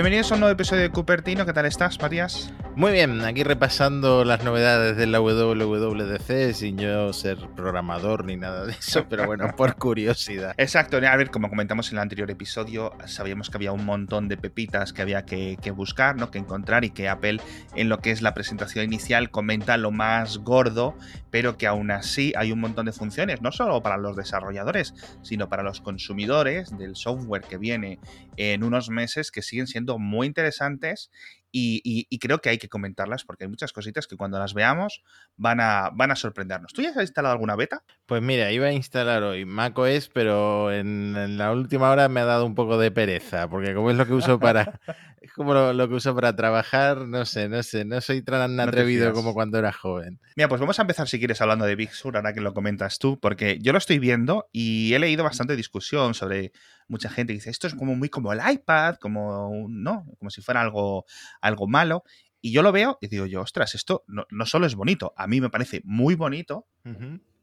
Bienvenidos a un nuevo episodio de Cupertino. ¿Qué tal estás, Matías? Muy bien, aquí repasando las novedades de la WWDC sin yo ser programador ni nada de eso, pero bueno, por curiosidad. Exacto, a ver, como comentamos en el anterior episodio, sabíamos que había un montón de pepitas que había que, buscar, ¿no? que encontrar y que Apple en lo que es la presentación inicial comenta lo más gordo, pero que aún así hay un montón de funciones, no solo para los desarrolladores, sino para los consumidores del software que viene en unos meses que siguen siendo muy interesantes y, creo que hay que comentarlas porque hay muchas cositas que cuando las veamos van a, van a sorprendernos. ¿Tú ya has instalado alguna beta? Pues mira, iba a instalar hoy macOS, pero en, la última hora me ha dado un poco de pereza, porque como es lo que uso para, es como lo, que uso para trabajar, no sé, no sé, no soy tan atrevido como cuando era joven. Mira, pues vamos a empezar si quieres hablando de Big Sur, ahora que lo comentas tú, porque yo lo estoy viendo y he leído bastante discusión sobre mucha gente que dice, esto es como muy como el iPad, como, ¿no? Como si fuera algo, algo malo. Y yo lo veo y digo yo, ostras, esto no, no solo es bonito, a mí me parece muy bonito.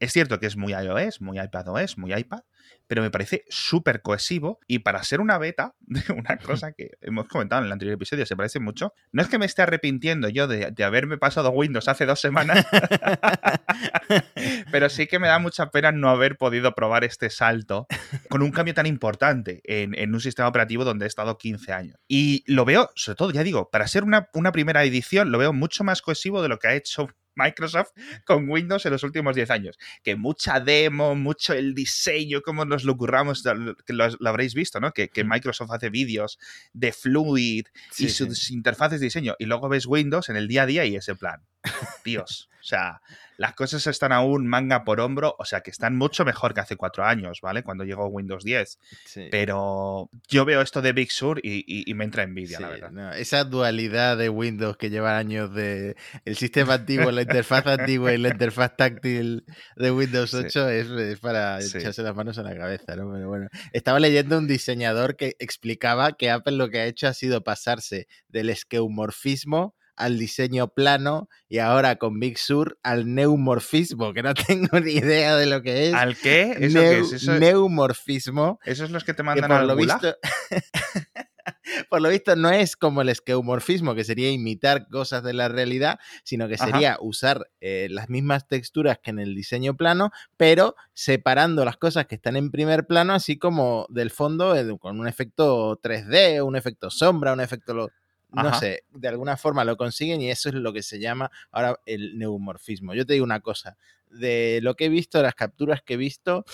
Es cierto que es muy iOS, muy iPadOS, muy iPad, pero me parece súper cohesivo y para ser una beta de una cosa que hemos comentado en el anterior episodio, se parece mucho, no es que me esté arrepintiendo yo de, haberme pasado Windows hace dos semanas, pero sí que me da mucha pena no haber podido probar este salto con un cambio tan importante en, un sistema operativo donde he estado 15 años. Y lo veo, sobre todo, ya digo, para ser una, una primera edición, lo veo mucho más cohesivo de lo que ha hecho Microsoft con Windows en los últimos 10 años. Que mucha demo, mucho el diseño, como nos lo curramos, que lo, habréis visto, ¿no? Que, Microsoft hace vídeos de Fluid y sus interfaces de diseño. Y luego ves Windows en el día a día y ese plan. Dios. O sea, las cosas están aún manga por hombro, o sea que están mucho mejor que hace cuatro años, ¿vale? Cuando llegó Windows 10. Pero yo veo esto de Big Sur y, me entra envidia, la verdad. esa dualidad de Windows que lleva años de el sistema antiguo, la interfaz antigua y la interfaz táctil de Windows 8 es, para echarse las manos a la cabeza, ¿no? Pero bueno, estaba leyendo un diseñador que explicaba que Apple lo que ha hecho ha sido pasarse del esqueumorfismo al diseño plano y ahora con Big Sur al neumorfismo, que no tengo ni idea de lo que es. ¿Al qué? ¿Eso es? Neumorfismo. ¿Esos los que te mandan a lo visto por lo visto no es como el esqueumorfismo, que sería imitar cosas de la realidad, sino que sería usar eh, las mismas texturas que en el diseño plano, pero separando las cosas que están en primer plano, así como del fondo, eh, con un efecto 3D, un efecto sombra, un efecto no sé, de alguna forma lo consiguen y eso es lo que se llama ahora el neumorfismo. Yo te digo una cosa, de lo que he visto, las capturas que he visto,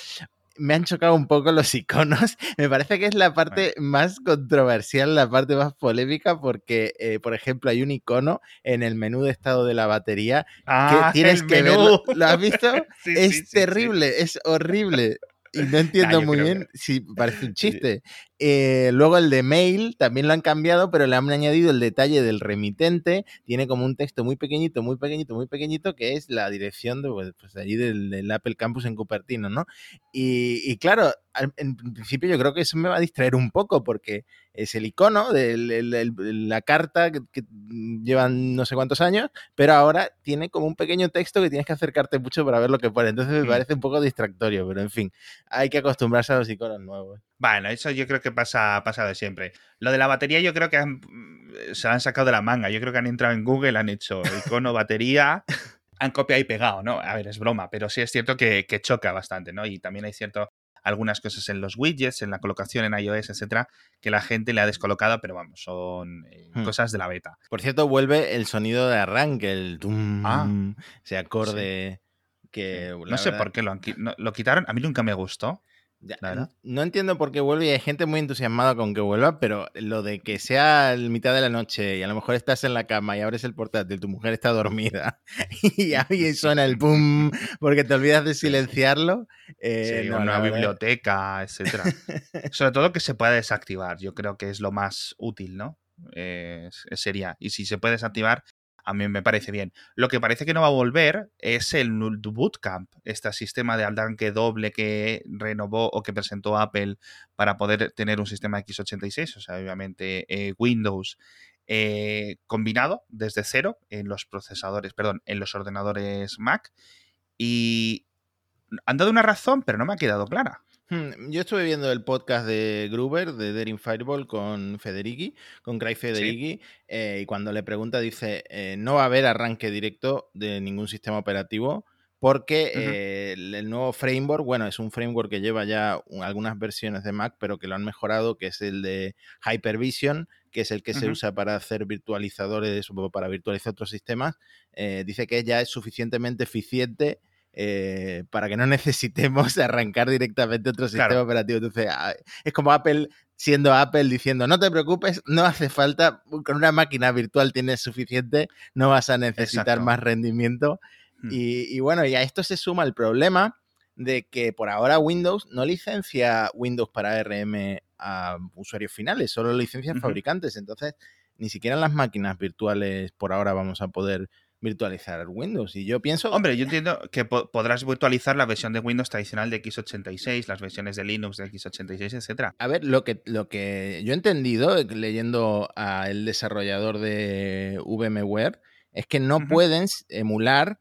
me han chocado un poco los iconos. Me parece que es la parte más controversial, la parte más polémica, porque, eh, por ejemplo, hay un icono en el menú de estado de la batería que ah, tienes que ver. ¿Lo has visto? es terrible, es horrible. Y no entiendo muy bien si parece un chiste. Eh, luego el de mail también lo han cambiado, pero le han añadido el detalle del remitente. Tiene como un texto muy pequeñito, muy pequeñito, muy pequeñito, que es la dirección de, pues, pues allí del, Apple Campus en Cupertino, ¿no? Y, claro, en principio yo creo que eso me va a distraer un poco porque es el icono de la carta que, llevan no sé cuántos años, pero ahora tiene como un pequeño texto que tienes que acercarte mucho para ver lo que pone. Entonces me mm. parece un poco distractorio, pero en fin, hay que acostumbrarse a los iconos nuevos. Bueno, eso yo creo que pasa, pasa de siempre. Lo de la batería yo creo que se han sacado de la manga. Yo creo que han entrado en Google, han hecho icono, batería, han copiado y pegado, ¿no? A ver, es broma, pero sí es cierto que, choca bastante, ¿no? Y también hay cierto algunas cosas en los widgets, en la colocación en iOS, etcétera, que la gente le ha descolocado, pero vamos, son eh, hmm. cosas de la beta. Por cierto, vuelve el sonido de arranque, el tum, ah, ese acorde que. No sé por qué lo, lo quitaron, a mí nunca me gustó no entiendo por qué vuelve y hay gente muy entusiasmada con que vuelva, pero lo de que sea el mitad de la noche y a lo mejor estás en la cama y abres el portátil, tu mujer está dormida y ahí suena el boom porque te olvidas de silenciarlo. Eh, una biblioteca, etcétera. Sobre todo que se pueda desactivar, yo creo que es lo más útil, ¿no? sería. Y si se puede desactivar, a mí me parece bien. Lo que parece que no va a volver es el Bootcamp, este sistema de arranque doble que renovó o que presentó Apple para poder tener un sistema x86, o sea, obviamente eh, Windows eh, combinado desde cero en los procesadores, perdón, en los ordenadores Mac. Y han dado una razón, pero no me ha quedado clara. Hmm, yo estuve viendo el podcast de Gruber, de Daring Fireball, con Federici, con Craig Federici, eh, y cuando le pregunta dice, eh, no va a haber arranque directo de ningún sistema operativo, porque eh, el, nuevo framework, bueno, es un framework que lleva ya algunas versiones de Mac, pero que lo han mejorado, que es el de Hypervision, que es el que se usa para hacer virtualizadores o para virtualizar otros sistemas. dice que ya es suficientemente eficiente eh, para que no necesitemos arrancar directamente otro sistema operativo. Entonces, es como Apple siendo Apple diciendo, no te preocupes, no hace falta, con una máquina virtual tienes suficiente, no vas a necesitar más rendimiento. Hmm. Y, bueno, y a esto se suma el problema de que por ahora Windows no licencia Windows para ARM a usuarios finales, solo licencia fabricantes. Entonces, ni siquiera en las máquinas virtuales por ahora vamos a poder virtualizar Windows. Y yo pienso. Hombre, yo entiendo que podrás virtualizar la versión de Windows tradicional de x86, las versiones de Linux de x86, etcétera. A ver, lo que, lo que yo he entendido leyendo al desarrollador de VMware es que no pueden emular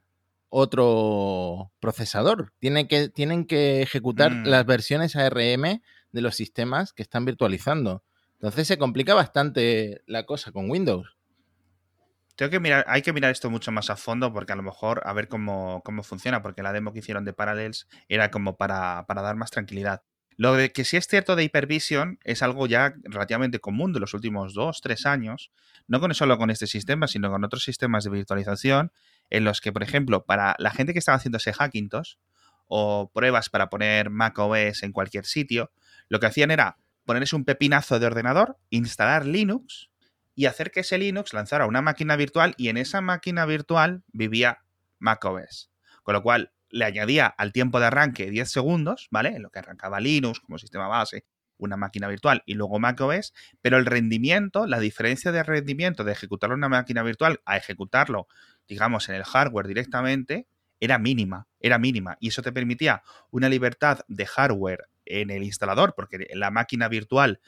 otro procesador. Tienen que, tienen que ejecutar mm. las versiones ARM de los sistemas que están virtualizando. Entonces se complica bastante la cosa con Windows. Tengo que mirar, hay que mirar esto mucho más a fondo porque a lo mejor a ver cómo, cómo funciona, porque la demo que hicieron de Parallels era como para, para dar más tranquilidad. Lo de que sí es cierto de Hypervision es algo ya relativamente común de los últimos dos, tres años, no con solo con este sistema, sino con otros sistemas de virtualización, en los que, por ejemplo, para la gente que estaba haciendo ese o pruebas para poner macOS en cualquier sitio, lo que hacían era ponerse un pepinazo de ordenador, instalar Linux y hacer que ese Linux lanzara una máquina virtual y en esa máquina virtual vivía macOS. Con lo cual le añadía al tiempo de arranque 10 segundos, ¿vale? En lo que arrancaba Linux como sistema base, una máquina virtual y luego macOS, pero el rendimiento, la diferencia de rendimiento de ejecutarlo en una máquina virtual a ejecutarlo, digamos, en el hardware directamente, era mínima, era mínima. Y eso te permitía una libertad de hardware en el instalador, porque la máquina virtual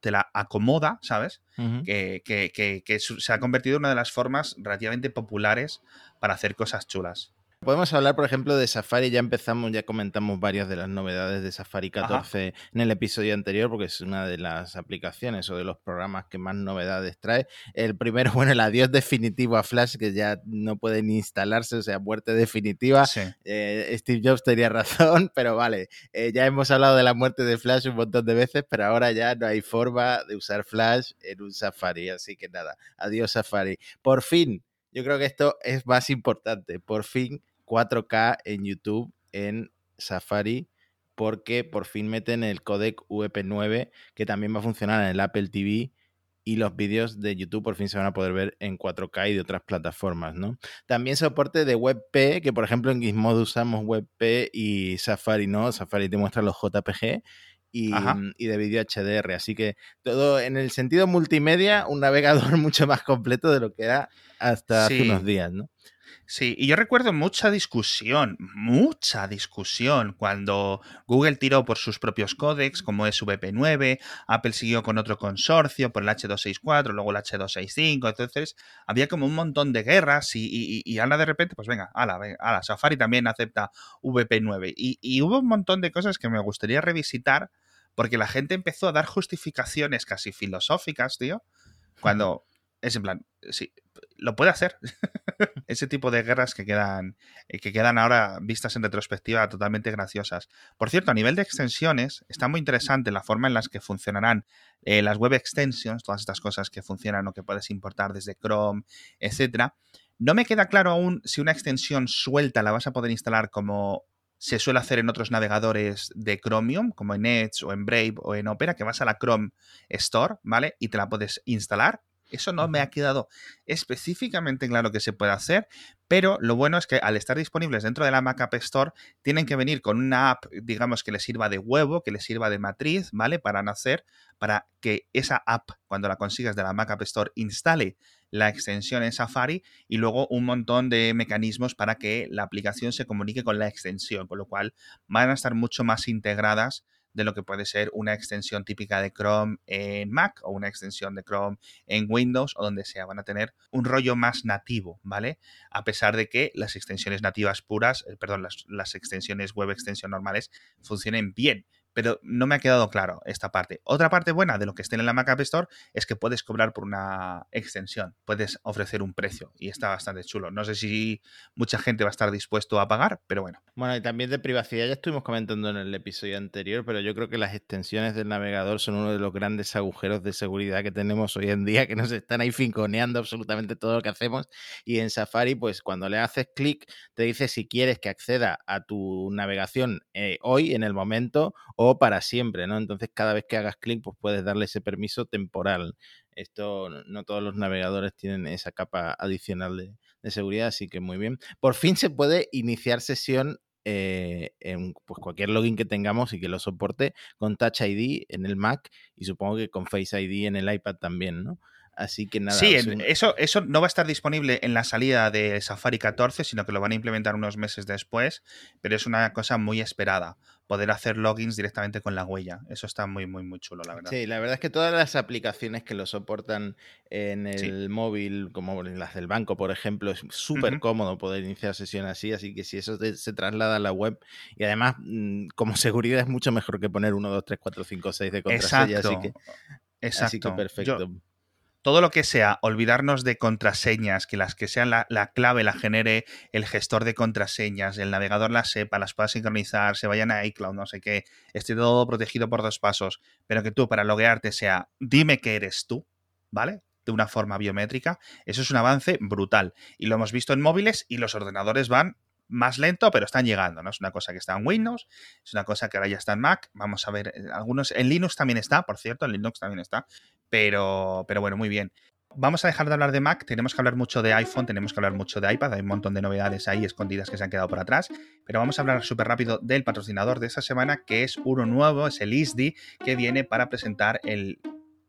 te la acomoda, ¿sabes? que, que, que, se ha convertido en una de las formas relativamente populares para hacer cosas chulas. Podemos hablar, por ejemplo, de Safari. Ya empezamos, ya comentamos varias de las novedades de Safari 14 en el episodio anterior, porque es una de las aplicaciones o de los programas que más novedades trae. El primero, bueno, el adiós definitivo a Flash, que ya no puede ni instalarse, o sea, muerte definitiva. Eh, Steve Jobs tenía razón, pero vale, eh, ya hemos hablado de la muerte de Flash un montón de veces, pero ahora ya no hay forma de usar Flash en un Safari. Así que nada, adiós Safari. Por fin, yo creo que esto es más importante. Por fin 4K en YouTube en Safari porque por fin meten el codec VP9 que también va a funcionar en el Apple TV y los vídeos de YouTube por fin se van a poder ver en 4K y de otras plataformas, ¿no? También soporte de WebP, que por ejemplo en Gizmodo usamos WebP y Safari no, Safari te muestra los JPG y, y, de vídeo HDR. Así que todo en el sentido multimedia, un navegador mucho más completo de lo que era hasta hace unos días, ¿no? Sí, y yo recuerdo mucha discusión, mucha discusión cuando Google tiró por sus propios códex, como es VP9, Apple siguió con otro consorcio por el H264, luego el H265, entonces había como un montón de guerras y, y, y de repente, pues venga, ala, ala, Safari también acepta VP9. Y, y hubo un montón de cosas que me gustaría revisitar porque la gente empezó a dar justificaciones casi filosóficas, tío, cuando es en plan, sí, lo puede hacer. Ese tipo de guerras que quedan, eh, que quedan ahora vistas en retrospectiva totalmente graciosas. Por cierto, a nivel de extensiones, está muy interesante la forma en las que funcionarán eh, las web extensions, todas estas cosas que funcionan o que puedes importar desde Chrome, etcétera. No me queda claro aún si una extensión suelta la vas a poder instalar como se suele hacer en otros navegadores de Chromium, como en Edge o en Brave o en Opera, que vas a la Chrome Store, ¿vale? Y te la puedes instalar eso no me ha quedado específicamente claro que se puede hacer, pero lo bueno es que al estar disponibles dentro de la Mac App Store, tienen que venir con una app, digamos, que les sirva de huevo, que les sirva de matriz, ¿vale? Para nacer, para que esa app, cuando la consigas de la Mac App Store, instale la extensión en Safari y luego un montón de mecanismos para que la aplicación se comunique con la extensión, con lo cual van a estar mucho más integradas de lo que puede ser una extensión típica de Chrome en Mac o una extensión de Chrome en Windows o donde sea. Van a tener un rollo más nativo, ¿vale? A pesar de que las extensiones nativas puras, eh, perdón, las, las extensiones web extensión normales funcionen bien, pero no me ha quedado claro esta parte. Otra parte buena de lo que esté en la Mac App Store es que puedes cobrar por una extensión, puedes ofrecer un precio y está bastante chulo. No sé si mucha gente va a estar dispuesto a pagar, pero bueno. Bueno, y también de privacidad ya estuvimos comentando en el episodio anterior, pero yo creo que las extensiones del navegador son uno de los grandes agujeros de seguridad que tenemos hoy en día, que nos están ahí finconeando absolutamente todo lo que hacemos. Y en Safari, pues cuando le haces clic, te dice si quieres que acceda a tu navegación eh, hoy, en el momento, o para siempre, ¿no? Entonces cada vez que hagas clic, pues puedes darle ese permiso temporal. Esto no todos los navegadores tienen esa capa adicional de, seguridad, así que muy bien. Por fin se puede iniciar sesión eh, en pues, cualquier login que tengamos y que lo soporte con Touch ID en el Mac y supongo que con Face ID en el iPad también, ¿no? Así que nada. Sí, eso, eso no va a estar disponible en la salida de Safari 14, sino que lo van a implementar unos meses después, pero es una cosa muy esperada. Poder hacer logins directamente con la huella. Eso está muy, muy, muy chulo, la verdad. Sí, la verdad es que todas las aplicaciones que lo soportan en el móvil, como las del banco, por ejemplo, es súper cómodo poder iniciar sesión así. Así que si eso se traslada a la web, y además, mm, como seguridad, es mucho mejor que poner 1, 2, 3, 4, 5, 6 de contraseña. Exacto. Así que, Exacto. Así que perfecto todo lo que sea olvidarnos de contraseñas, que las que sean la, clave la genere el gestor de contraseñas, el navegador las sepa, las pueda sincronizar, se vayan a iCloud, no sé qué, esté todo protegido por dos pasos, pero que tú para loguearte sea dime que eres tú, ¿vale? De una forma biométrica, eso es un avance brutal. Y lo hemos visto en móviles y los ordenadores van más lento, pero están llegando, ¿no? Es una cosa que está en Windows, es una cosa que ahora ya está en Mac. Vamos a ver, eh, algunos. En Linux también está, por cierto, en Linux también está. Pero, pero bueno, muy bien. Vamos a dejar de hablar de Mac, tenemos que hablar mucho de iPhone, tenemos que hablar mucho de iPad, hay un montón de novedades ahí escondidas que se han quedado por atrás, pero vamos a hablar súper rápido del patrocinador de esta semana, que es uno nuevo, es el ISDI, que viene para presentar el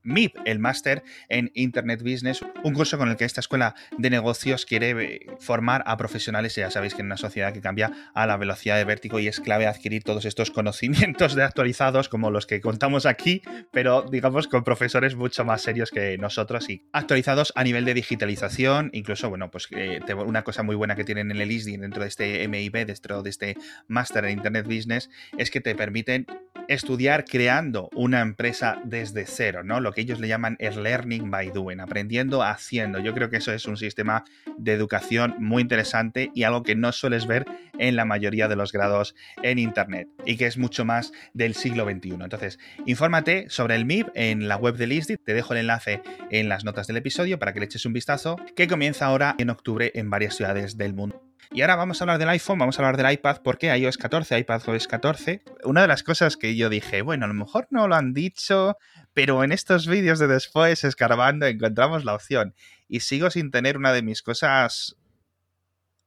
MIP, el máster en Internet Business, un curso con el que esta escuela de negocios quiere eh, formar a profesionales, ya sabéis que en una sociedad que cambia a la velocidad de vértigo y es clave adquirir todos estos conocimientos de actualizados como los que contamos aquí, pero digamos con profesores mucho más serios que nosotros y actualizados a nivel de digitalización, incluso, bueno, pues eh, una cosa muy buena que tienen en el ISDI dentro de este MIB, dentro de este máster en Internet Business, es que te permiten estudiar creando una empresa desde cero, ¿no? Que ellos le llaman el learning by doing, aprendiendo haciendo. Yo creo que eso es un sistema de educación muy interesante y algo que no sueles ver en la mayoría de los grados en Internet y que es mucho más del siglo XXI. Entonces, infórmate sobre el MIP en la web de Listy, te dejo el enlace en las notas del episodio para que le eches un vistazo, que comienza ahora en octubre en varias ciudades del mundo. Y ahora vamos a hablar del iPhone, vamos a hablar del iPad, porque iOS 14, iPadOS 14. Una de las cosas que yo dije, bueno, a lo mejor no lo han dicho, pero en estos vídeos de después, escarbando, encontramos la opción. Y sigo sin tener una de mis cosas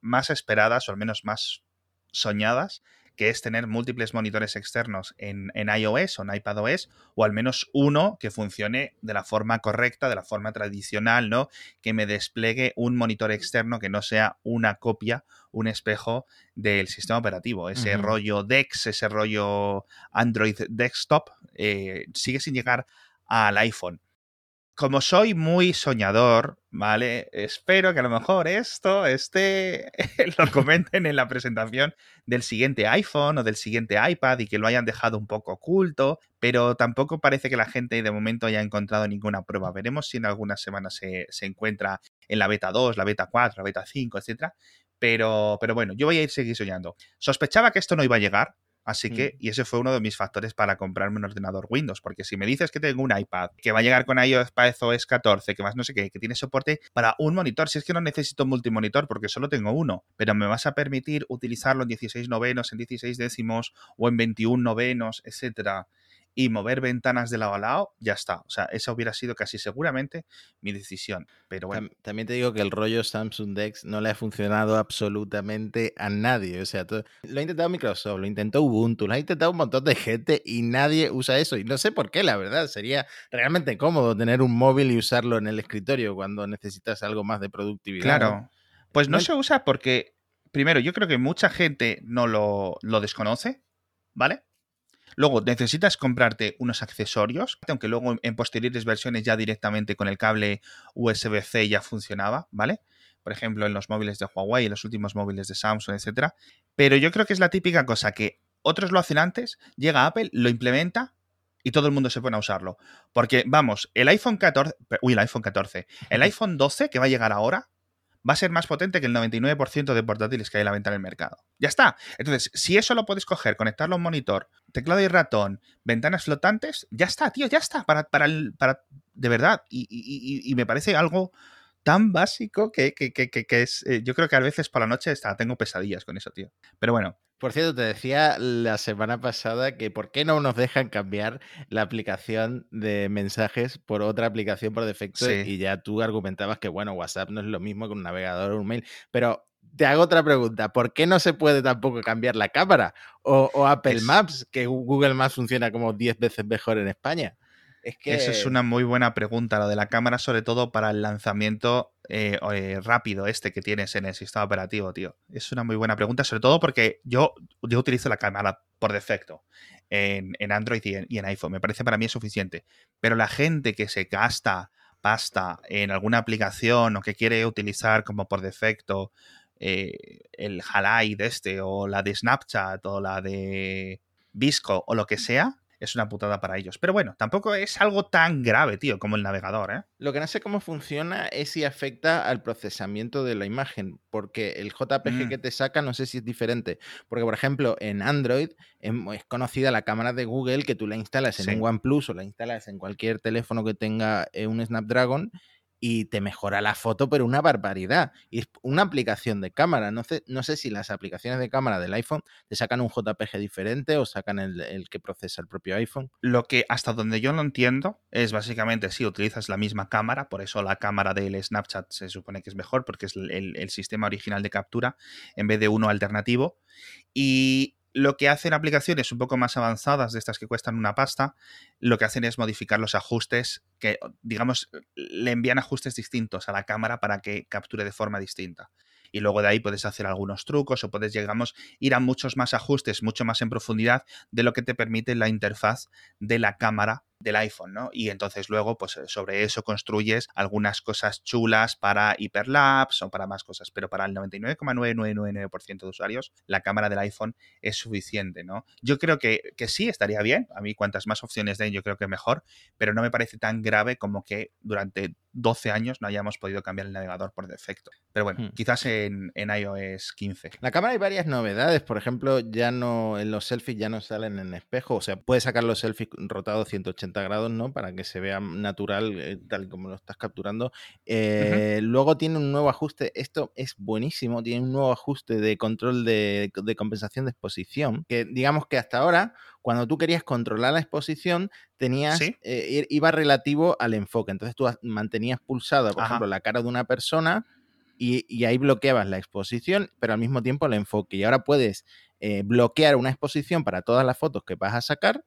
más esperadas, o al menos más soñadas, que es tener múltiples monitores externos en, iOS o en iPadOS, o al menos uno que funcione de la forma correcta, de la forma tradicional, ¿no? Que me despliegue un monitor externo que no sea una copia, un espejo del sistema operativo. Ese rollo DeX, ese rollo Android Desktop, eh, sigue sin llegar al iPhone como soy muy soñador, ¿vale? Espero que a lo mejor esto esté, lo comenten en la presentación del siguiente iPhone o del siguiente iPad y que lo hayan dejado un poco oculto, pero tampoco parece que la gente de momento haya encontrado ninguna prueba. Veremos si en algunas semanas se, encuentra en la beta 2, la beta 4, la beta 5, etc. Pero, pero bueno, yo voy a ir seguir soñando. Sospechaba que esto no iba a llegar, Así mm. que, y ese fue uno de mis factores para comprarme un ordenador Windows, porque si me dices que tengo un iPad, que va a llegar con iOS OS 14, que más no sé qué, que tiene soporte para un monitor, si es que no necesito multimonitor porque solo tengo uno, pero me vas a permitir utilizarlo en 16 novenos, en 16 décimos o en 21 novenos, etcétera, y mover ventanas de lado a lado, ya está. O sea, esa hubiera sido casi seguramente mi decisión. Pero bueno. También te digo que el rollo Samsung Dex no le ha funcionado absolutamente a nadie. O sea, lo ha intentado Microsoft, lo intentó Ubuntu, lo ha intentado un montón de gente y nadie usa eso. Y no sé por qué, la verdad. Sería realmente cómodo tener un móvil y usarlo en el escritorio cuando necesitas algo más de productividad. Claro. Pues no, se usa porque, primero, yo creo que mucha gente no lo, lo desconoce, ¿vale? Luego necesitas comprarte unos accesorios, aunque luego en posteriores versiones ya directamente con el cable USB-C ya funcionaba, ¿vale? Por ejemplo, en los móviles de Huawei, en los últimos móviles de Samsung, etcétera. Pero yo creo que es la típica cosa que otros lo hacen antes, llega Apple, lo implementa y todo el mundo se pone a usarlo. Porque, vamos, el iPhone 14, uy, el iPhone 14, el iPhone 12 que va a llegar ahora va a ser más potente que el 99% de portátiles que hay a la venta en el mercado. Ya está. Entonces, si eso lo puedes coger, conectarlo a un monitor, teclado y ratón, ventanas flotantes, ya está, tío, ya está. Para, para, para de verdad. y me parece algo tan básico que, es. Eh, yo creo que a veces por la noche hasta tengo pesadillas con eso, tío. Pero bueno. Por cierto, te decía la semana pasada que por qué no nos dejan cambiar la aplicación de mensajes por otra aplicación por defecto y ya tú argumentabas que, bueno, WhatsApp no es lo mismo que un navegador o un mail. Pero te hago otra pregunta. ¿Por qué no se puede tampoco cambiar la cámara? O, Apple Maps, que Google Maps funciona como 10 veces mejor en España. Es que... Eso es una muy buena pregunta, lo de la cámara, sobre todo para el lanzamiento eh, eh, rápido este que tienes en el sistema operativo, tío. Es una muy buena pregunta, sobre todo porque yo, yo utilizo la cámara por defecto en, Android y en, y en, iPhone. Me parece para mí es suficiente. Pero la gente que se gasta pasta en alguna aplicación o que quiere utilizar como por defecto eh, el Halide de este o la de Snapchat o la de Visco o lo que sea, es una putada para ellos. Pero bueno, tampoco es algo tan grave, tío, como el navegador, ¿eh? Lo que no sé cómo funciona es si afecta al procesamiento de la imagen, porque el JPG mm. que te saca no sé si es diferente. Porque, por ejemplo, en Android es conocida la cámara de Google que tú la instalas en un OnePlus o la instalas en cualquier teléfono que tenga eh, un Snapdragon y te mejora la foto, pero una barbaridad. Y es una aplicación de cámara. No sé, no sé si las aplicaciones de cámara del iPhone te sacan un JPG diferente o sacan el, que procesa el propio iPhone. Lo que hasta donde yo lo entiendo es básicamente si utilizas la misma cámara, por eso la cámara del Snapchat se supone que es mejor porque es el, el sistema original de captura en vez de uno alternativo. Y lo que hacen aplicaciones un poco más avanzadas, de estas que cuestan una pasta, lo que hacen es modificar los ajustes, que digamos, le envían ajustes distintos a la cámara para que capture de forma distinta. Y luego de ahí puedes hacer algunos trucos o puedes, digamos, ir a muchos más ajustes, mucho más en profundidad de lo que te permite la interfaz de la cámara del iPhone, ¿no? Y entonces luego, pues eh, sobre eso construyes algunas cosas chulas para hiperlapse o para más cosas, pero para el 99,9999% de usuarios, la cámara del iPhone es suficiente, ¿no? Yo creo que, que sí estaría bien, a mí cuantas más opciones den, yo creo que mejor, pero no me parece tan grave como que durante 12 años no hayamos podido cambiar el navegador por defecto. Pero bueno, hmm. quizás en, en, iOS 15. La cámara hay varias novedades, por ejemplo, ya no, en los selfies ya no salen en espejo, o sea, puedes sacar los selfies rotados 180 grados, ¿no? Para que se vea natural, eh, tal como lo estás capturando. Eh, luego tiene un nuevo ajuste, esto es buenísimo, tiene un nuevo ajuste de control de, compensación de exposición, que digamos que hasta ahora, cuando tú querías controlar la exposición, tenías, eh, iba relativo al enfoque. Entonces tú mantenías pulsada, por ejemplo, la cara de una persona. Y, ahí bloqueabas la exposición, pero al mismo tiempo el enfoque. Y ahora puedes bloquear una exposición para todas las fotos que vas a sacar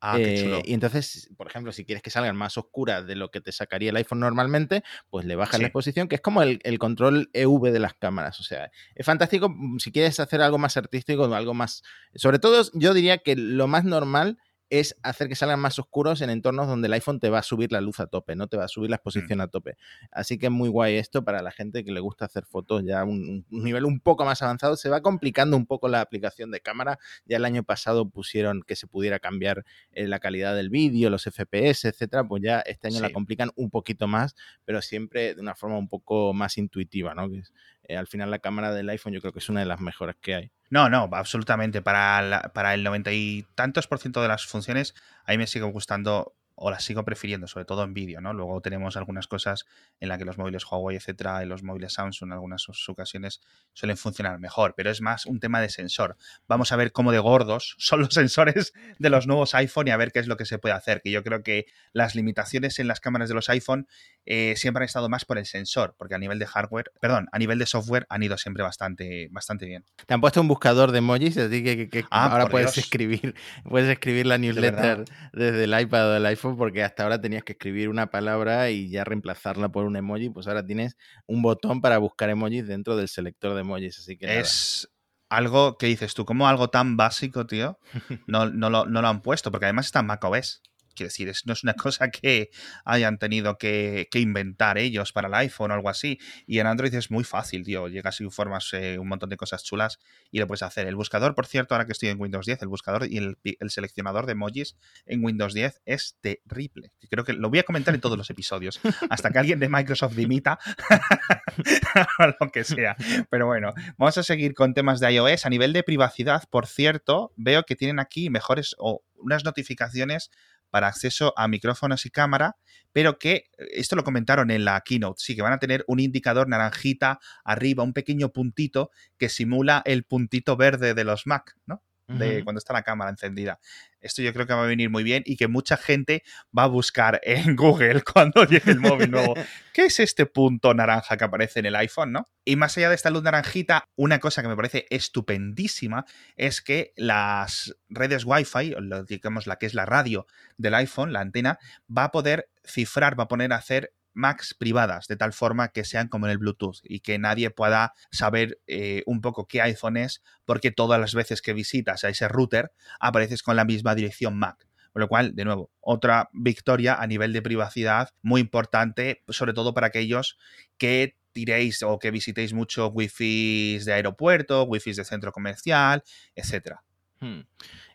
Ah, eh, y entonces, por ejemplo, si quieres que salgan más oscuras de lo que te sacaría el iPhone normalmente, pues le bajas la exposición, que es como el, el, control EV de las cámaras. O sea, es fantástico mm, si quieres hacer algo más artístico, algo más... Sobre todo, yo diría que lo más normal es hacer que salgan más oscuros en entornos donde el iPhone te va a subir la luz a tope, no te va a subir la mm. exposición a tope. Así que es muy guay esto para la gente que le gusta hacer fotos ya a un, nivel un poco más avanzado. Se va complicando un poco la aplicación de cámara. Ya el año pasado pusieron que se pudiera cambiar eh, la calidad del vídeo, los FPS, etcétera. Pues ya este año la complican un poquito más, pero siempre de una forma un poco más intuitiva, ¿no? Que eh, al final la cámara del iPhone yo creo que es una de las mejores que hay. No, no, absolutamente. Para, para el noventa y tantos por ciento de las funciones, a me sigue gustando o las sigo prefiriendo, sobre todo en vídeo, ¿no? Luego tenemos algunas cosas en las que los móviles Huawei, etcétera, y los móviles Samsung en algunas ocasiones suelen funcionar mejor, pero es más un tema de sensor. Vamos a ver cómo de gordos son los sensores de los nuevos iPhone y a ver qué es lo que se puede hacer, que yo creo que las limitaciones en las cámaras de los iPhone eh, siempre han estado más por el sensor, porque a nivel de hardware, perdón, a nivel de software han ido siempre bastante, bastante bien. Te han puesto un buscador de emojis, así que, ah, ahora puedes escribir, puedes escribir la newsletter desde el iPad o el iPhone porque hasta ahora tenías que escribir una palabra y ya reemplazarla por un emoji, pues ahora tienes un botón para buscar emojis dentro del selector de emojis, así que... Es algo que dices tú, como algo tan básico, tío, no, no, lo, no lo han puesto, porque además está en macOS. Quiero decir, no es una cosa que hayan tenido que, inventar ellos para el iPhone o algo así. Y en Android es muy fácil, tío. Llegas y informas eh, un montón de cosas chulas y lo puedes hacer. El buscador, por cierto, ahora que estoy en Windows 10, el buscador y el, seleccionador de emojis en Windows 10 es terrible. Creo que lo voy a comentar en todos los episodios, hasta que alguien de Microsoft dimita o lo que sea. Pero bueno, vamos a seguir con temas de iOS. A nivel de privacidad, por cierto, veo que tienen aquí mejores o unas notificaciones para acceso a micrófonos y cámara, pero que esto lo comentaron en la keynote, sí que van a tener un indicador naranjita arriba, un pequeño puntito que simula el puntito verde de los Mac, ¿no? De cuando está la cámara encendida. Esto yo creo que va a venir muy bien y que mucha gente va a buscar en Google cuando llegue el móvil nuevo. ¿Qué es este punto naranja que aparece en el iPhone, no? Y más allá de esta luz naranjita, una cosa que me parece estupendísima es que las redes Wi-Fi, digamos la que es la radio del iPhone, la antena, va a poder cifrar, va a poner a hacer Macs privadas, de tal forma que sean como en el Bluetooth y que nadie pueda saber eh, un poco qué iPhone es, porque todas las veces que visitas a ese router apareces con la misma dirección Mac. Con lo cual, de nuevo, otra victoria a nivel de privacidad muy importante, sobre todo para aquellos que tiréis o que visitéis mucho wifi de aeropuerto, wifi de centro comercial, etcétera. Hmm.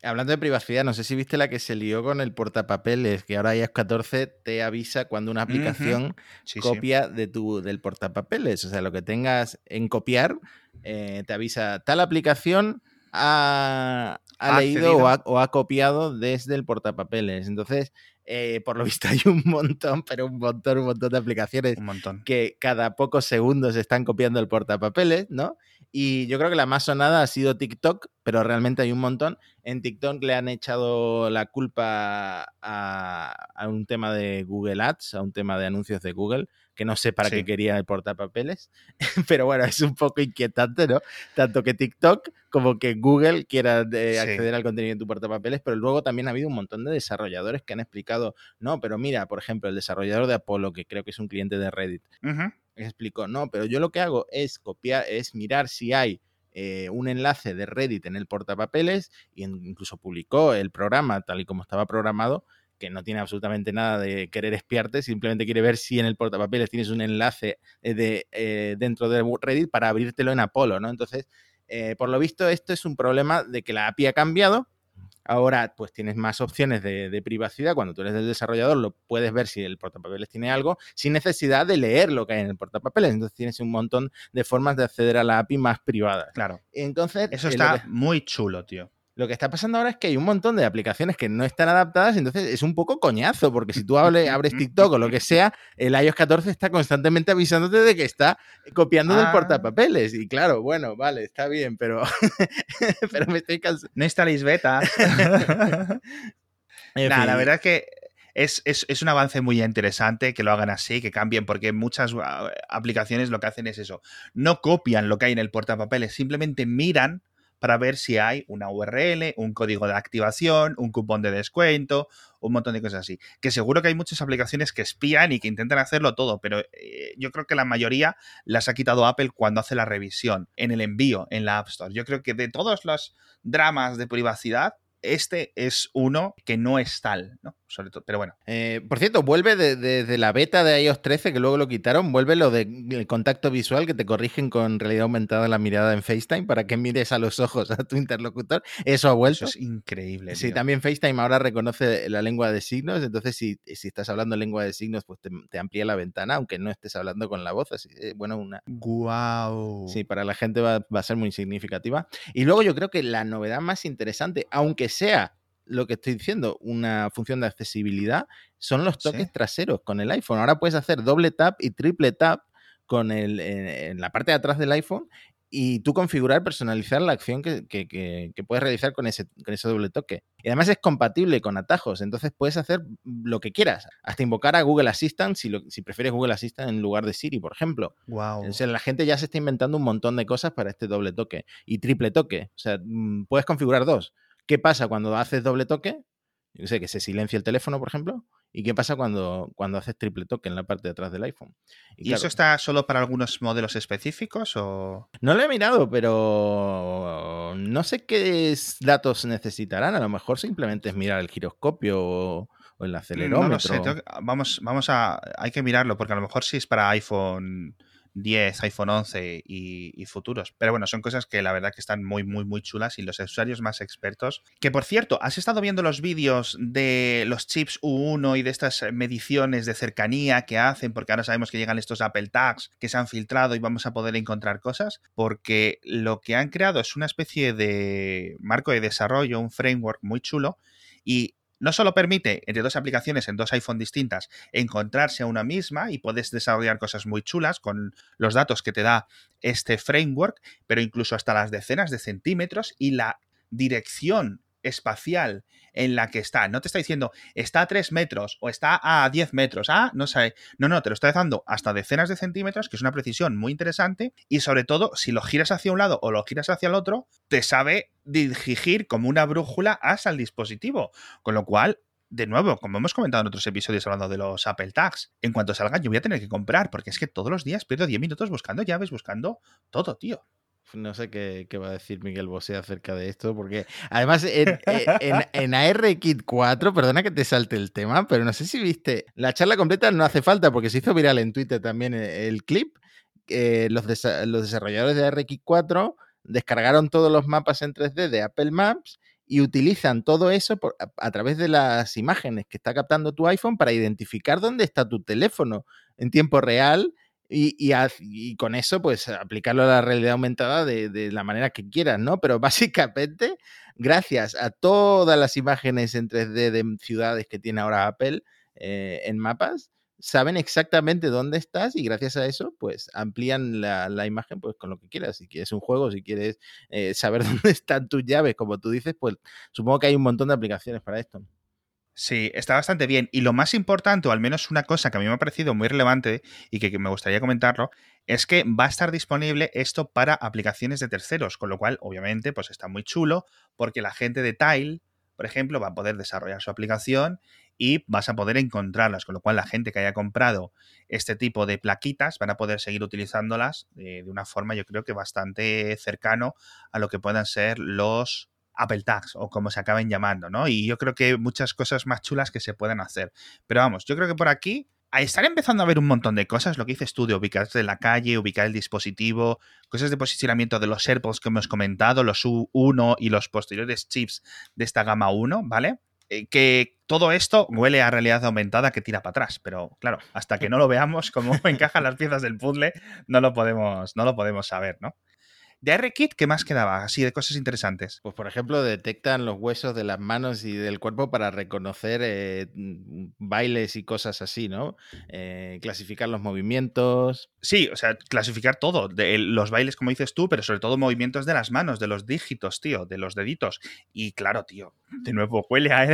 Hablando de privacidad, no sé si viste la que se lió con el portapapeles, que ahora iOS 14 te avisa cuando una aplicación copia De tu, del portapapeles. O sea, lo que tengas en copiar, eh, te avisa, tal aplicación ha, leído o ha, copiado desde el portapapeles. Entonces, eh, por lo visto hay un montón, pero un montón, un montón de aplicaciones que cada pocos segundos están copiando el portapapeles, ¿no? Y yo creo que la más sonada ha sido TikTok, pero realmente hay un montón. En TikTok le han echado la culpa a, un tema de Google Ads, a un tema de anuncios de Google, que no sé para qué quería el portapapeles, pero bueno, es un poco inquietante, ¿no? Tanto que TikTok como que Google quiera eh, acceder al contenido en tu portapapeles, pero luego también ha habido un montón de desarrolladores que han explicado, no, pero mira, por ejemplo, el desarrollador de Apollo, que creo que es un cliente de Reddit, explicó, no, pero yo lo que hago es copiar, es mirar si hay eh, un enlace de Reddit en el portapapeles y incluso publicó el programa tal y como estaba programado, que no tiene absolutamente nada de querer espiarte, simplemente quiere ver si en el portapapeles tienes un enlace eh, de, eh, dentro de Reddit para abrírtelo en Apolo, ¿no? Entonces, por lo visto, esto es un problema de que la API ha cambiado Ahora, pues tienes más opciones de, privacidad. Cuando tú eres el desarrollador, lo puedes ver si el portapapeles tiene algo, sin necesidad de leer lo que hay en el portapapeles. Entonces tienes un montón de formas de acceder a la API más privada. Claro. Entonces. Eso está muy chulo, tío. Lo que está pasando ahora es que hay un montón de aplicaciones que no están adaptadas, entonces es un poco coñazo, porque si tú abres TikTok o lo que sea, el iOS 14 está constantemente avisándote de que está copiando del ah. portapapeles. Y claro, bueno, vale, está bien, pero, pero me estoy cansando. No instaléis beta. Nada, la verdad es que es, es, un avance muy interesante que lo hagan así, que cambien, porque muchas ah, aplicaciones lo que hacen es eso. No copian lo que hay en el portapapeles, simplemente miran para ver si hay una URL, un código de activación, un cupón de descuento, un montón de cosas así. Que seguro que hay muchas aplicaciones que espían y que intentan hacerlo todo, pero eh, yo creo que la mayoría las ha quitado Apple cuando hace la revisión, en el envío, en la App Store. Yo creo que de todos los dramas de privacidad, este es uno que no es tal, ¿no? Sobre todo, pero bueno. Eh, por cierto, vuelve desde de, la beta de iOS 13, que luego lo quitaron, vuelve lo del contacto visual que te corrigen con realidad aumentada la mirada en FaceTime para que mires a los ojos a tu interlocutor. Eso ha vuelto. Eso es increíble. Sí, también FaceTime ahora reconoce la lengua de signos, entonces si, si estás hablando lengua de signos, pues te, amplía la ventana, aunque no estés hablando con la voz. Así, eh, bueno, una. ¡Guau! Sí, para la gente va, va a ser muy significativa. Y luego yo creo que la novedad más interesante, aunque sea lo que estoy diciendo, una función de accesibilidad, son los toques traseros con el iPhone. Ahora puedes hacer doble tap y triple tap con el, en, la parte de atrás del iPhone y tú configurar, personalizar la acción que, puedes realizar con ese, con ese doble toque. Y además es compatible con atajos, entonces puedes hacer lo que quieras, hasta invocar a Google Assistant si, si prefieres Google Assistant en lugar de Siri, por ejemplo. Wow. la gente ya se está inventando un montón de cosas para este doble toque y triple toque. O sea, mm, puedes configurar dos. ¿Qué pasa cuando haces doble toque? Yo sé que se silencia el teléfono, por ejemplo. ¿Y qué pasa cuando, cuando haces triple toque en la parte de atrás del iPhone? ¿Y, eso está solo para algunos modelos específicos o...? No lo he mirado, pero no sé qué datos necesitarán. A lo mejor simplemente es mirar el giroscopio o, o el acelerómetro. No sé, vamos, vamos a. Hay que mirarlo, porque a lo mejor sí es para iPhone 10, iPhone 11 y, futuros. Pero bueno, son cosas que la verdad que están muy, muy, muy chulas y los usuarios más expertos. Que por cierto, ¿has estado viendo los vídeos de los chips U1 y de estas mediciones de cercanía que hacen? Porque ahora sabemos que llegan estos Apple Tags que se han filtrado y vamos a poder encontrar cosas. Porque lo que han creado es una especie de marco de desarrollo, un framework muy chulo. Y no solo permite entre dos aplicaciones en dos iPhone distintas encontrarse a una misma y puedes desarrollar cosas muy chulas con los datos que te da este framework, pero incluso hasta las decenas de centímetros y la dirección espacial en la que está. No te está diciendo está a 3 metros o está a 10 metros. Ah, no sé. No, no, te lo está dando hasta decenas de centímetros, que es una precisión muy interesante. Y sobre todo, si lo giras hacia un lado o lo giras hacia el otro, te sabe dirigir como una brújula hasta el dispositivo. Con lo cual, de nuevo, como hemos comentado en otros episodios hablando de los Apple Tags, en cuanto salgan yo voy a tener que comprar, porque es que todos los días pierdo 10 minutos buscando llaves, buscando todo, tío. No sé qué, va a decir Miguel Bosé acerca de esto, porque además en, eh, en, ARKit 4, perdona que te salte el tema, pero no sé si viste, la charla completa no hace falta porque se hizo viral en Twitter también eh, el, clip. los, los desarrolladores de ARKit 4 descargaron todos los mapas en 3D de Apple Maps y utilizan todo eso a, través de las imágenes que está captando tu iPhone para identificar dónde está tu teléfono en tiempo real y, con eso, pues aplicarlo a la realidad aumentada de, la manera que quieras, ¿no? Pero básicamente, gracias a todas las imágenes en 3D de ciudades que tiene ahora Apple eh, en mapas, saben exactamente dónde estás y gracias a eso, pues amplían la, imagen pues con lo que quieras. Si quieres un juego, si quieres eh, saber dónde están tus llaves, como tú dices, pues supongo que hay un montón de aplicaciones para esto. Sí, está bastante bien. Y lo más importante, o al menos una cosa que a mí me ha parecido muy relevante y que, me gustaría comentarlo, es que va a estar disponible esto para aplicaciones de terceros, con lo cual, obviamente, pues está muy chulo, porque la gente de Tile, por ejemplo, va a poder desarrollar su aplicación y vas a poder encontrarlas, con lo cual la gente que haya comprado este tipo de plaquitas van a poder seguir utilizándolas de, de una forma, yo creo que bastante cercano a lo que puedan ser los Apple Tags o como se acaben llamando, ¿no? Y yo creo que muchas cosas más chulas que se pueden hacer. Pero vamos, yo creo que por aquí estar empezando a ver un montón de cosas, lo que dices tú de ubicarse en la calle, ubicar el dispositivo, cosas de posicionamiento de los AirPods que hemos comentado, los U1 y los posteriores chips de esta gama 1, ¿vale? Eh, que todo esto huele a realidad aumentada que tira para atrás, pero claro, hasta que no lo veamos cómo encajan las piezas del puzzle, no lo podemos, no lo podemos saber, ¿no? De R-Kit, ¿qué más quedaba así de cosas interesantes? Pues por ejemplo, detectan los huesos de las manos y del cuerpo para reconocer eh, mm, bailes y cosas así, ¿no? Eh, clasificar los movimientos. Sí, o sea, clasificar todo. De los bailes, como dices tú, pero sobre todo movimientos de las manos, de los dígitos, tío, de los deditos. Y claro, tío, de nuevo, huele a,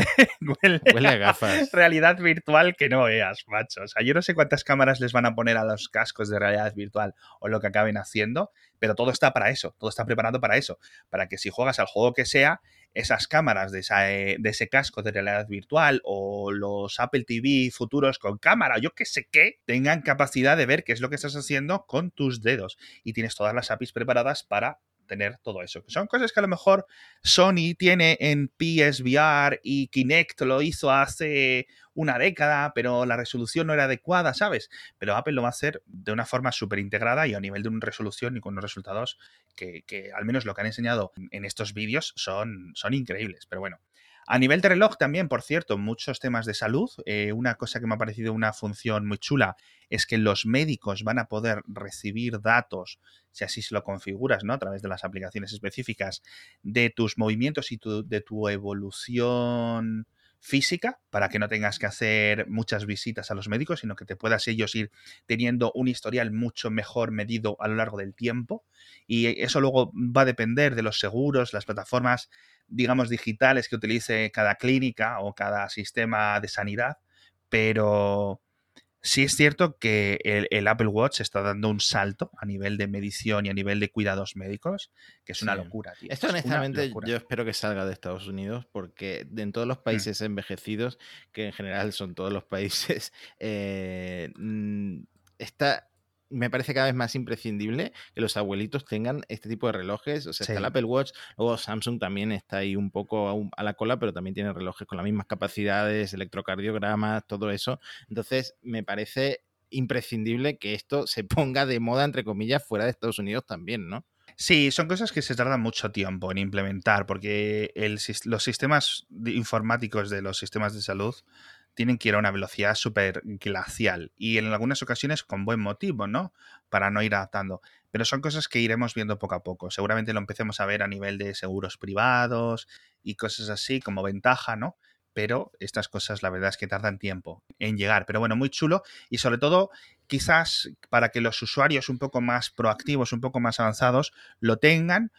huele, a gafas. Realidad virtual que no veas, macho. O sea, yo no sé cuántas cámaras les van a poner a los cascos de realidad virtual o lo que acaben haciendo, pero todo está para eso, todo está preparado para eso, para que si juegas al juego que sea, esas cámaras de, eh, de ese casco de realidad virtual o los Apple TV futuros con cámara, yo que sé qué, tengan capacidad de ver qué es lo que estás haciendo con tus dedos y tienes todas las APIs preparadas para tener todo eso. Son cosas que a lo mejor Sony tiene en PSVR y Kinect lo hizo hace una década, pero la resolución no era adecuada, ¿sabes? Pero Apple lo va a hacer de una forma súper integrada y a nivel de una resolución y con unos resultados que, al menos lo que han enseñado en estos vídeos son, son increíbles. Pero bueno, a nivel de reloj también, por cierto, muchos temas de salud. Eh, una cosa que me ha parecido una función muy chula es que los médicos van a poder recibir datos, si así se lo configuras, ¿no? A través de las aplicaciones específicas, de tus movimientos y de tu evolución física para que no tengas que hacer muchas visitas a los médicos, sino que te puedas ellos ir teniendo un historial mucho mejor medido a lo largo del tiempo. Y eso luego va a depender de los seguros, las plataformas digamos, digitales que utilice cada clínica o cada sistema de sanidad, pero sí es cierto que el, Apple Watch está dando un salto a nivel de medición y a nivel de cuidados médicos, que es una locura. Esto honestamente yo espero que salga de Estados Unidos porque en todos los mm. países envejecidos, que en general son todos los países, eh, está me parece cada vez más imprescindible que los abuelitos tengan este tipo de relojes. O sea, está el Apple Watch, luego Samsung también está ahí un poco a, la cola, pero también tiene relojes con las mismas capacidades, electrocardiogramas, todo eso. Entonces, me parece imprescindible que esto se ponga de moda, entre comillas, fuera de Estados Unidos también, ¿no? Sí, son cosas que se tardan mucho tiempo en implementar, porque los sistemas informáticos de los sistemas de salud tienen que ir a una velocidad súper glacial y en algunas ocasiones con buen motivo, ¿no? Para no ir adaptando. Pero son cosas que iremos viendo poco a poco. Seguramente lo empecemos a ver a nivel de seguros privados y cosas así como ventaja, ¿no? Pero estas cosas la verdad es que tardan tiempo en llegar. Pero bueno, muy chulo y sobre todo quizás para que los usuarios un poco más proactivos, un poco más avanzados, lo tengan,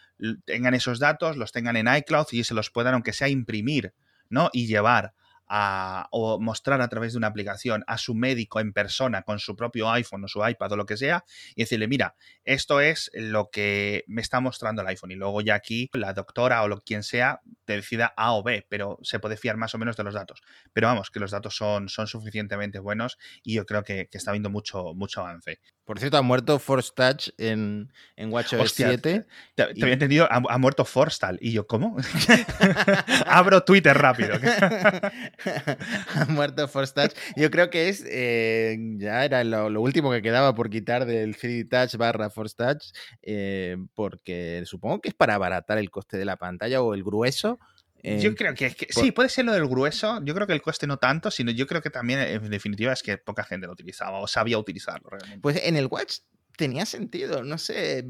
tengan esos datos, los tengan en iCloud y se los puedan, aunque sea imprimir, ¿no? Y llevar o mostrar a través de una aplicación a su médico en persona con su propio iPhone o su iPad o lo que sea y decirle, mira, esto es lo que me está mostrando el iPhone y luego ya aquí la doctora o lo quien sea te decida A o B, pero se puede fiar más o menos de los datos. Pero vamos, que los datos son, son suficientemente buenos y yo creo que, está habiendo mucho, mucho avance. Por cierto, ha muerto Force Touch en, en WatchOS 7. Te, había entendido, ha, muerto Forstal. Y yo, ¿cómo? Abro Twitter rápido. ha muerto Force Touch. Yo creo que es, eh, ya era lo, último que quedaba por quitar del 3D Touch barra Force Touch, eh, porque supongo que es para abaratar el coste de la pantalla o el grueso yo eh, creo que, sí, puede ser lo del grueso. Yo creo que el coste no tanto, sino yo creo que también, en definitiva, es que poca gente lo utilizaba o sabía utilizarlo realmente. Pues en el Watch tenía sentido, no sé,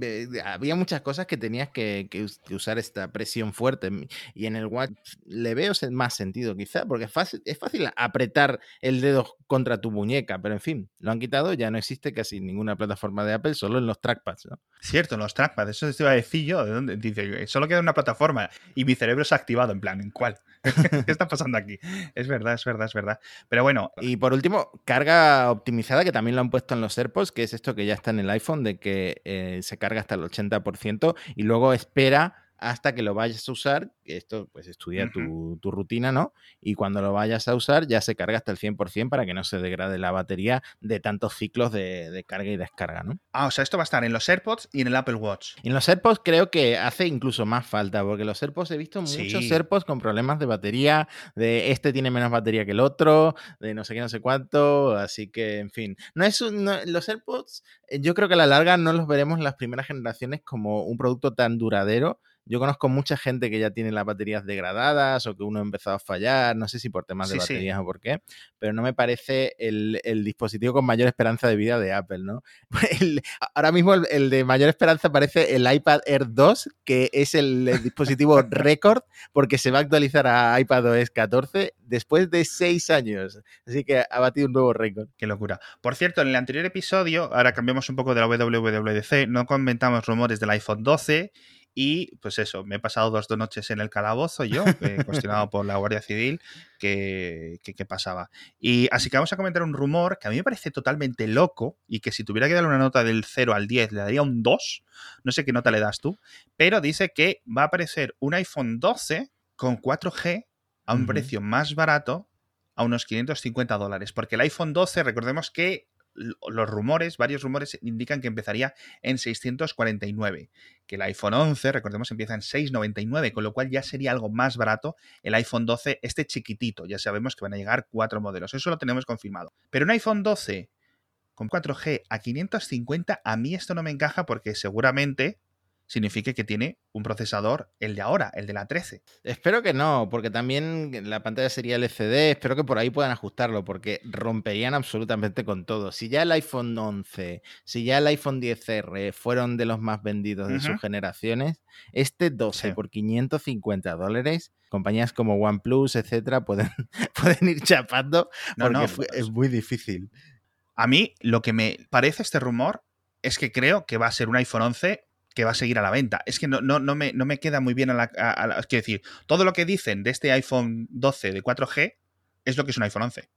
había muchas cosas que tenías que, usar esta presión fuerte y en el Watch le veo más sentido quizá, porque es fácil, es fácil apretar el dedo contra tu muñeca, pero en fin, lo han quitado, ya no existe casi ninguna plataforma de Apple, solo en los trackpads, ¿no? Cierto, los trackpads, eso te iba a decir yo, ¿de dónde? Dice, solo queda una plataforma y mi cerebro se ha activado, en plan, ¿en cuál? ¿Qué está pasando aquí? Es verdad, es verdad, es verdad. Pero bueno. Y por último, carga optimizada, que también lo han puesto en los AirPods, que es esto que ya está en el iPhone, de que eh, se carga hasta el 80% y luego espera hasta que lo vayas a usar, esto pues estudia tu, rutina, ¿no? Y cuando lo vayas a usar ya se carga hasta el 100% para que no se degrade la batería de tantos ciclos de, carga y descarga, ¿no? Ah, o sea, esto va a estar en los AirPods y en el Apple Watch. Y en los AirPods creo que hace incluso más falta, porque los AirPods he visto muchos AirPods con problemas de batería, de este tiene menos batería que el otro, de no sé qué, no sé cuánto, así que, en fin. No es los AirPods, eh, yo creo que a la larga no los veremos en las primeras generaciones como un producto tan duradero yo conozco mucha gente que ya tiene las baterías degradadas o que uno ha empezado a fallar, no sé si por temas de baterías o por qué, pero no me parece el, dispositivo con mayor esperanza de vida de Apple, ¿no? ahora mismo el, de mayor esperanza parece el iPad Air 2, que es el, dispositivo récord porque se va a actualizar a iPadOS 14 después de seis años. Así que ha batido un nuevo récord. Qué locura. Por cierto, en el anterior episodio, ahora cambiamos un poco de la WWDC, no comentamos rumores del iPhone 12 y pues eso, me he pasado dos, noches en el calabozo yo, eh, cuestionado por la Guardia Civil, que, pasaba. Y así que vamos a comentar un rumor que a mí me parece totalmente loco y que si tuviera que darle una nota del 0 al 10 le daría un 2. No sé qué nota le das tú, pero dice que va a aparecer un iPhone 12 con 4G a un precio más barato a unos 550 dólares. Porque el iPhone 12, recordemos que los rumores, varios rumores indican que empezaría en 649, que el iPhone 11, recordemos, empieza en 699, con lo cual ya sería algo más barato el iPhone 12, este chiquitito, ya sabemos que van a llegar cuatro modelos, eso lo tenemos confirmado. Pero un iPhone 12 con 4G a 550, a mí esto no me encaja porque seguramente signifique que tiene un procesador, el de ahora, el de la 13. Espero que no, porque también la pantalla sería LCD, espero que por ahí puedan ajustarlo, porque romperían absolutamente con todo. Si ya el iPhone 11, si ya el iPhone 10R fueron de los más vendidos de sus generaciones, este 12 por 550 dólares, compañías como OnePlus, etcétera, pueden, pueden ir chapando, porque pues es muy difícil. A mí lo que me parece este rumor es que creo que va a ser un iPhone 11 que va a seguir a la venta. Es que no, no, no, me, no me queda muy bien a la, Quiero decir, todo lo que dicen de este iPhone 12 de 4G es lo que es un iPhone 11.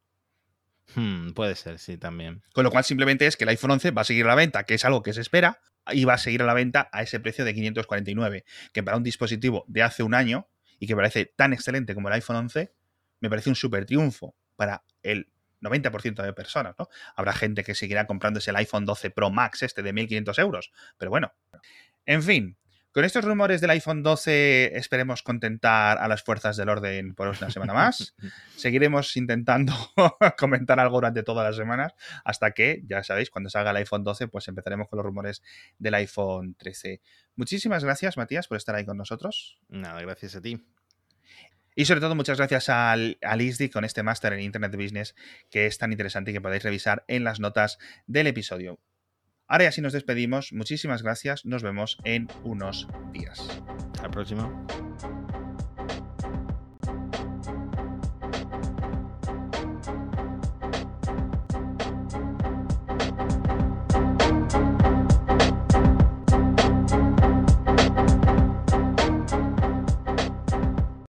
Hmm, puede ser, sí, también. Con lo cual simplemente es que el iPhone 11 va a seguir a la venta, que es algo que se espera, y va a seguir a la venta a ese precio de 549, que para un dispositivo de hace un año y que parece tan excelente como el iPhone 11, me parece un súper triunfo para el 90% de personas, ¿no? Habrá gente que seguirá comprándose el iPhone 12 Pro Max este de 1.500 euros, pero bueno. En fin, con estos rumores del iPhone 12 esperemos contentar a las fuerzas del orden por una semana más. Seguiremos intentando comentar algo durante todas las semanas hasta que, ya sabéis, cuando salga el iPhone 12, pues empezaremos con los rumores del iPhone 13. Muchísimas gracias, Matías, por estar ahí con nosotros. Nada, gracias a ti. Y sobre todo, muchas gracias al, al ISDI con este máster en Internet Business que es tan interesante y que podéis revisar en las notas del episodio. Ahora ya sí nos despedimos. Muchísimas gracias. Nos vemos en unos días. Hasta la próxima.